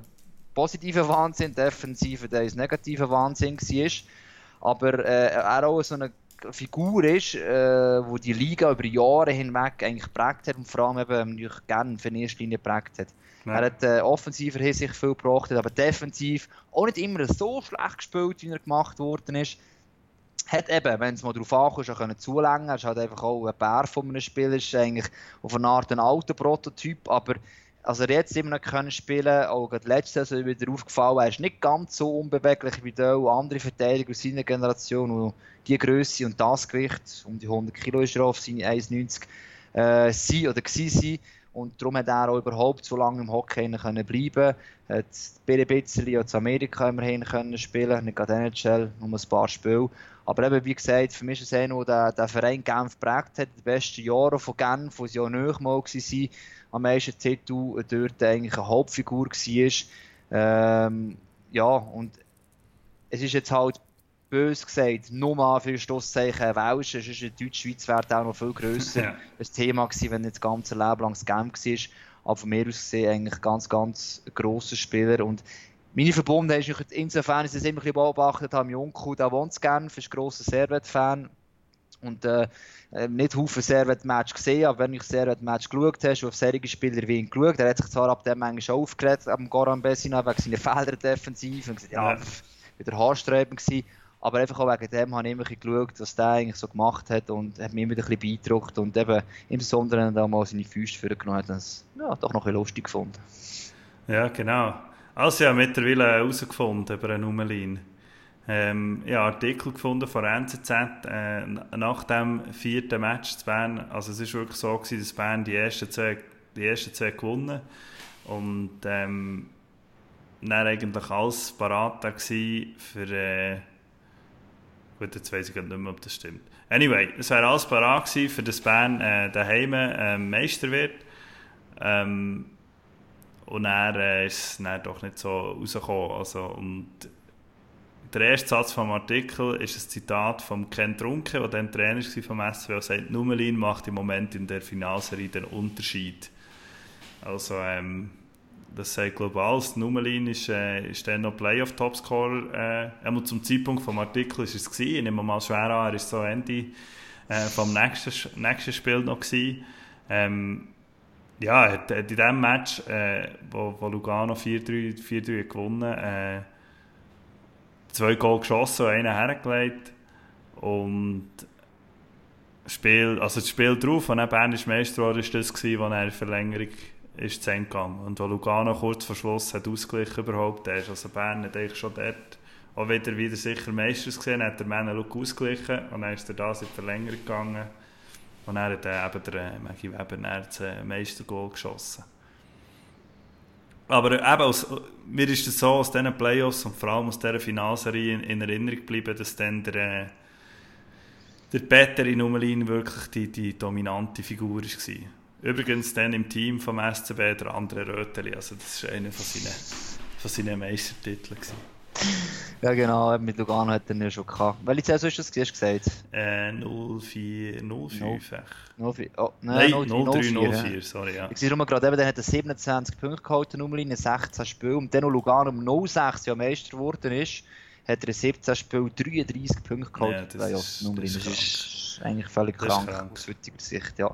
positiver Wahnsinn, defensiver, der ist negativer Wahnsinn war. Aber äh, er auch so eine Figur ist, äh, wo die Liga über Jahre hinweg eigentlich geprägt hat und vor allem eben natürlich gerne für die erste Linie geprägt hat. Ja. Er hat äh, offensiver Hinsicht viel gebracht, aber defensiv auch nicht immer so schlecht gespielt, wie er gemacht worden ist. Hat eben, wenn es mal darauf ankommt, können zulängen. Er ist halt einfach auch ein Bär von einem Spieler, ist eigentlich auf eine Art ein alter Prototyp, aber also er jetzt immer noch können spielen, auch gerade letzte Saison wieder aufgefallen, er ist nicht ganz so unbeweglich wie der andere Verteidiger aus seiner Generation, wo die Größe und das Gewicht, um die 100 Kilo ist er auf seine 1,90 äh, sein oder gewesen und darum hat er auch überhaupt so lange im Hockey können bleiben. Hat ein bisschen in Amerika immerhin können spielen, nicht gerade NHL, nur ein paar Spiele. Aber eben, wie gesagt, für mich ist es noch der, der Verein Genf geprägt hat, die besten Jahre von Genf, wo sie ja nicht mal waren, am meisten Titel dort eigentlich eine Hauptfigur war. Ähm, ja, und es ist jetzt halt bös gesagt, nur mal für Stosszeichen Welsch. Es ist in Deutschschweiz wäre auch noch viel grösser ja. ein Thema gewesen, wenn nicht das ganze Leben lang das Game war. Aber von mir aus gesehen eigentlich ganz, ganz grosser Spieler. Und meine Verbundenheit ist insofern, ich es immer ein beobachtet habe, Junko, der wohnt gerne, ist ein grosser Servet-Fan. Und äh, äh nicht Haufen Servet-Match gesehen, aber wenn ich Servet-Match geschaut habe, auf solche Spieler wie ihn geschaut, er hat sich zwar ab dem manchmal aufgeregt, am Goran Bessina, wegen seiner Felder defensiv und gesagt, ja, ja. wieder haarsträubend gewesen. Aber einfach auch wegen dem habe ich immer geschaut, was der eigentlich so gemacht hat und hat mich immer ein bisschen beeindruckt und eben insbesondere da mal seine Füße vorgenommen hat, das ja, doch noch ein lustig gefunden. Ja, genau. Also ja, mittlerweile herausgefunden über einen Nummerlin. Ähm, ja, Artikel gefunden von NZZ äh, nach dem vierten Match zu Bern. Also es ist wirklich so gewesen, dass Bern die ersten zwei, die ersten zwei gewonnen und ähm, dann eigentlich alles parat für äh, Gut, jetzt weiß ich nicht mehr, ob das stimmt. Anyway, es wäre alles parat für das Bern äh, daheim äh, Meister wird. Ähm, und er äh, ist es dann doch nicht so rausgekommen. Also, und der erste Satz vom Artikel ist ein Zitat von Ken Trunke, der dann Trainer war vom SW, der sagt, Nummelin macht im Moment in der Finalserie den Unterschied. Also, ähm, das sagt global. Das Nummerlin ist, äh, ist dann noch Playoff-Topscorer. Äh, zum Zeitpunkt des Artikels ist es gewesen. Ich nehme mal schwer an, er war so Ende äh, vom nächsten, nächsten Spiel noch gewesen. Ähm, ja, er hat, in diesem Match, äh, wo, wo Lugano 4-3 gewonnen äh, zwei Goal geschossen und einen hergelegt. Und Spiel, also das Spiel drauf, und Bern ist Meister war das gewesen, wo er in Verlängerung ist zu gegangen. Und wo Lugano kurz vor Schluss hat ausgeglichen überhaupt, der ist also Bern hat eigentlich schon dort auch wieder, wieder sicher Meisters gesehen, hat der Männer ausgeglichen und dann ist er da in die Verlängerung gegangen. Und er hat äh, eben der Maggie Weber das äh, Meistergoal geschossen. Aber eben, aus, mir ist es so aus diesen Playoffs und vor allem aus dieser Finalserie in, in Erinnerung geblieben, dass dann der, äh, der Peter in Nummelin wirklich die, die dominante Figur war. Übrigens dann im Team vom SCB der andere Röteli, also das war einer von seinen, von seinen Meistertiteln. Gewesen. Ja genau, mit Lugano hat er ja schon gehabt. Welche Saison ist das, hast du gesagt? Äh, 04, 05 no, 04, oh, nein, nein 03, 04, 04, sorry, ja. Ich sehe nur gerade, eben, dann hat er 27 Punkte geholt, in 16 Spielen. Und dann, als Lugano um 06 ja Meister geworden ist, hat er in 17 Spielen 33 Punkte geholt. Ja, das, ist, das, das ist eigentlich völlig krank, krank, aus heutiger Sicht, ja,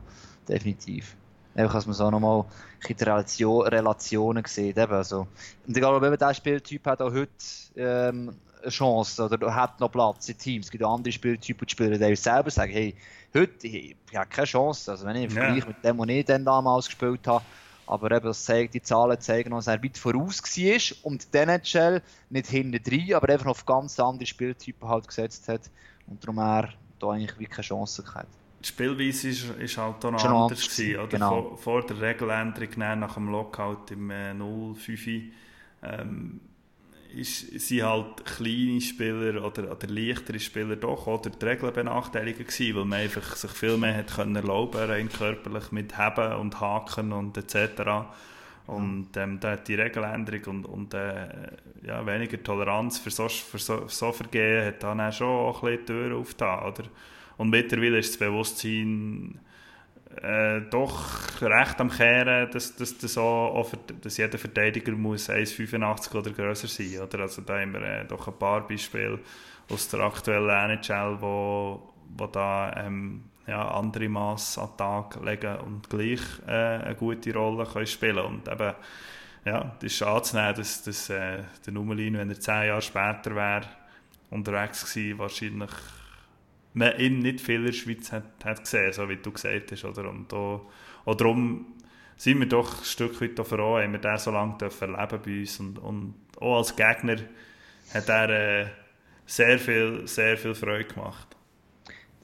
definitiv. Einfach, dass man so nochmal die Relation, Relationen sieht. Eben, also. Und egal, ob eben dieser Spieltyp hat auch heute ähm, eine Chance oder hat noch Platz in Teams. Es gibt auch andere Spieltypen, die Spieler, die selber sagen, hey, heute ich, ich habe keine Chance. Also wenn ich im Vergleich ja. mit dem, was ich dann damals gespielt habe, aber eben, das zeigt, die Zahlen zeigen, dass er weit voraus war und den NHL nicht hinten drin, aber einfach auf ganz andere Spieltypen halt gesetzt hat und darum er da eigentlich wie keine Chance gehabt die Spielweise ist, ist halt auch noch Schon anders gewesen, oder? Genau. Vor, vor, der Regeländerung nach dem Lockout im äh, 05 ähm, ist, sind halt kleine Spieler oder, oder leichtere Spieler doch oder die Regeln benachteiligt gewesen, weil man einfach sich viel mehr hat können erlauben rein körperlich mit Heben und Haken und etc. Und ähm, da hat die Regeländerung und, und äh, ja, weniger Toleranz für so, für so, so Vergehen hat dann auch schon ein bisschen die Tür aufgetan, oder? Und mittlerweile ist das Bewusstsein äh, doch recht am Kehren, dass, dass, dass, auch, dass jeder Verteidiger muss 1,85 oder grösser sein oder? Also da haben wir äh, doch ein paar Beispiele aus der aktuellen NHL, wo, wo da ähm, ja, andere Mass an den Tag legen und gleich äh, eine gute Rolle können spielen und eben ja, das ist anzunehmen, dass, dass äh, der Nummerlin, wenn er zehn Jahre später wäre, unterwegs gewesen, wahrscheinlich man ihn nicht viel in der Schweiz hat, hat gesehen, so wie du gesagt hast. Oder? Und da, auch darum sind wir doch ein Stück weit froh, haben wir den so lange erleben bei uns. Und, und auch als Gegner hat er äh, sehr, viel, sehr viel Freude gemacht.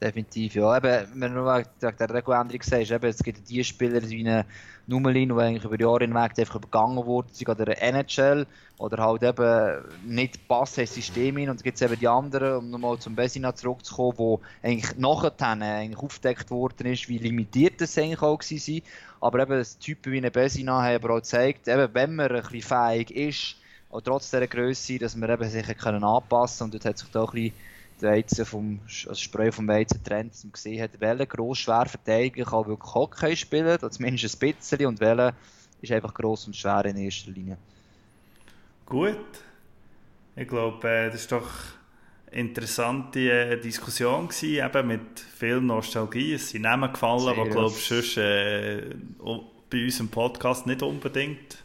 Definitiv, ja. Eben, wenn du wegen der Regeländerung sagst, eben, es gibt die Spieler wie eine Nummerlin, die eigentlich über Jahre hinweg einfach übergangen wurden, sie an der NHL oder halt eben nicht passen ins System hin. Und es gibt eben die anderen, um nochmal zum Besina zurückzukommen, wo eigentlich nachher eigentlich aufgedeckt worden ist, wie limitiert das eigentlich auch war. Aber eben Typen wie eine Besina haben aber auch gezeigt, eben, wenn man ein bisschen fähig ist, auch trotz dieser Größe, dass man eben sich können anpassen kann. Und dort hat sich da ein bisschen die Weizen vom, also Spreu vom Weizen trennt, dass man gesehen hat, welcher gross schwer verteidigen kann wirklich Hockey spielen, zumindest ein bisschen, und welcher ist einfach gross und schwer in erster Linie. Gut. Ich glaube, äh, das war doch eine interessante äh, Diskussion gewesen, eben mit viel Nostalgie. Es sind Namen gefallen, die, glaube ich, sonst äh, bei uns im Podcast nicht unbedingt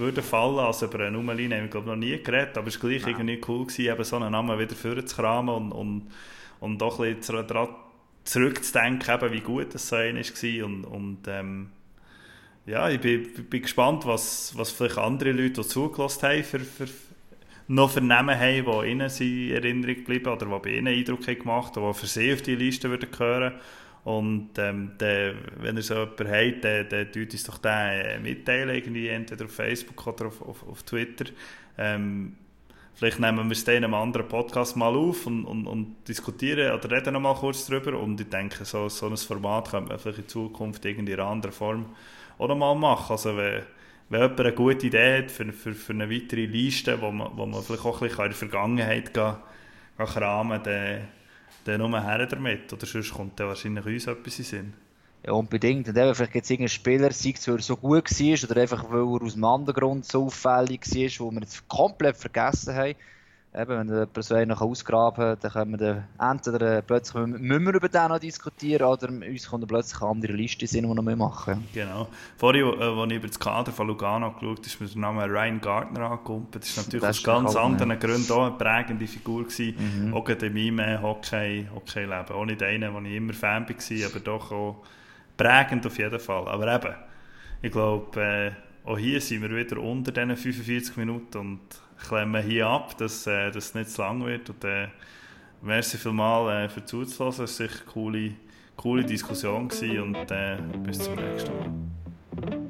würde fallen. Also über eine Nummerline haben wir glaube noch nie geredet, aber es war gleich ja. irgendwie cool gewesen, eben so einen Namen wieder vorzukramen und, und, und doch ein bisschen daran zurückzudenken, eben, wie gut das so ein war und, und ähm, ja, ich bin, bin gespannt, was, was vielleicht andere Leute, die zugelassen haben, für, für, noch Vernehmen haben, die ihnen in Erinnerung geblieben oder die bei ihnen Eindruck haben gemacht haben, die für sie auf die Liste würden gehören und ähm, der, wenn ihr so jemanden habt, dann, dann tut uns doch den äh, mitteilen, irgendwie, entweder auf Facebook oder auf, auf, auf Twitter. Ähm, vielleicht nehmen wir es dann in einem anderen Podcast mal auf und, und, und diskutieren oder reden noch mal kurz darüber. Und ich denke, so, so ein Format könnte man vielleicht in Zukunft in einer anderen Form auch noch mal machen. Also wenn, wenn jemand eine gute Idee hat für, für, für eine weitere Liste, wo man, wo man vielleicht auch ein bisschen in der Vergangenheit gehen, gehen kramen kann, nur her damit. Oder sonst kommt dann wahrscheinlich uns etwas in Sinn. Ja, unbedingt. Und eben, vielleicht gibt es irgendeinen Spieler, sei es, weil er so gut war oder einfach, weil er aus einem anderen Grund so auffällig war, wo wir jetzt komplett vergessen haben. Eben, wenn jemand so einen ausgraben dann können wir dann entweder plötzlich müssen wir über den noch diskutieren oder uns kommt plötzlich eine andere Liste sind, die wir noch mehr machen. Genau. Vorhin, äh, als ich über das Kader von Lugano geschaut habe, ist mir der Name Ryan Gardner angekommen. Das ist natürlich das aus ganz anderen Gründen auch eine prägende Figur gewesen. Mhm. Auch in meinem Hockey, Hockey-Leben. Auch nicht einer, wo ich immer Fan war, aber doch auch prägend auf jeden Fall. Aber eben, ich glaube, äh, auch hier sind wir wieder unter diesen 45 Minuten und klemmen hier ab, dass äh, das nicht zu lang wird. Und, äh, merci vielmals äh, für zuzuhören. Es war sicher eine coole, coole Diskussion gewesen und äh, bis zum nächsten Mal.